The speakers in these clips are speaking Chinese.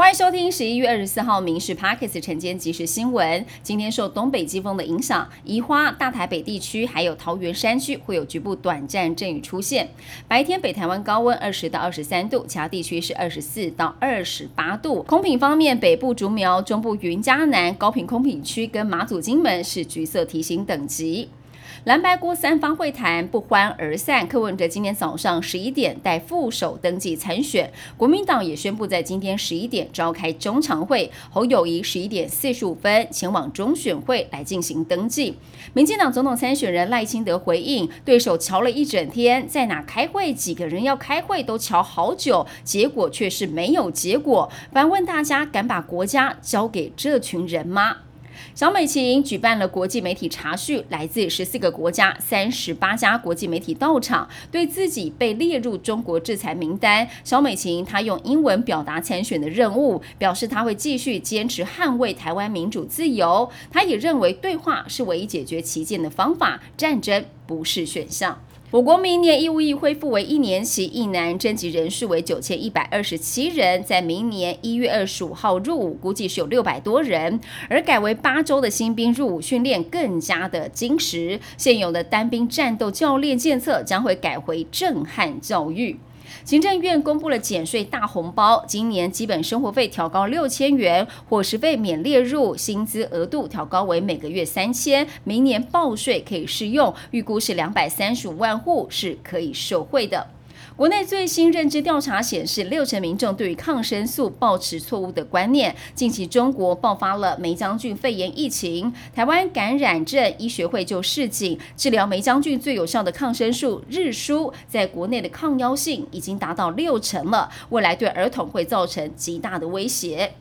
欢迎收听十一月二十四号《民事 Parkes 晨间即时新闻》。今天受东北季风的影响，宜花、大台北地区还有桃园山区会有局部短暂阵雨出现。白天北台湾高温二十到二十三度，其他地区是二十四到二十八度。空品方面，北部竹苗、中部云嘉南、高品空品区跟马祖金门是橘色提醒等级。蓝白郭三方会谈不欢而散。柯文哲今天早上十一点带副手登记参选，国民党也宣布在今天十一点召开中常会。侯友谊十一点四十五分前往中选会来进行登记。民进党总统参选人赖清德回应，对手瞧了一整天，在哪开会，几个人要开会都瞧好久，结果却是没有结果。反问大家，敢把国家交给这群人吗？小美琴举办了国际媒体查叙，来自十四个国家、三十八家国际媒体到场，对自己被列入中国制裁名单。小美琴她用英文表达参选的任务，表示她会继续坚持捍卫台湾民主自由。她也认为对话是唯一解决旗舰的方法，战争不是选项。我国明年义务役恢复为一年期，役男征集人数为九千一百二十七人，在明年一月二十五号入伍，估计是有六百多人。而改为八周的新兵入伍训练更加的精实，现有的单兵战斗教练建测将会改回震撼教育。行政院公布了减税大红包，今年基本生活费调高六千元，伙食费免列入，薪资额度调高为每个月三千，明年报税可以适用，预估是两百三十五万户是可以受惠的。国内最新认知调查显示，六成民众对于抗生素抱持错误的观念。近期中国爆发了梅将军肺炎疫情，台湾感染症医学会就示警，治疗梅将军最有效的抗生素日舒，在国内的抗药性已经达到六成了，未来对儿童会造成极大的威胁。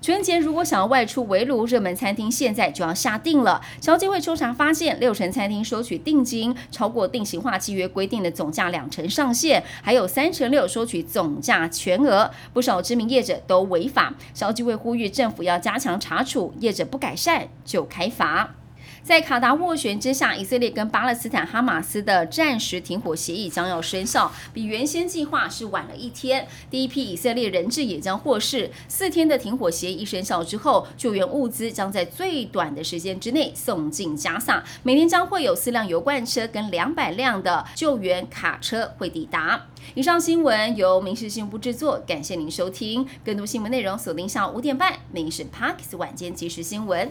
春节如果想要外出围炉，热门餐厅现在就要下定了。消基会抽查发现，六成餐厅收取定金超过定型化契约规定的总价两成上限，还有三成六收取总价全额，不少知名业者都违法。消基会呼吁政府要加强查处，业者不改善就开罚。在卡达斡旋之下，以色列跟巴勒斯坦哈马斯的暂时停火协议将要生效，比原先计划是晚了一天。第一批以色列人质也将获释。四天的停火协议生效之后，救援物资将在最短的时间之内送进加萨，每天将会有四辆油罐车跟两百辆的救援卡车会抵达。以上新闻由民事新闻部制作，感谢您收听。更多新闻内容锁定下午五点半《民事 Parkes 晚间即时新闻》。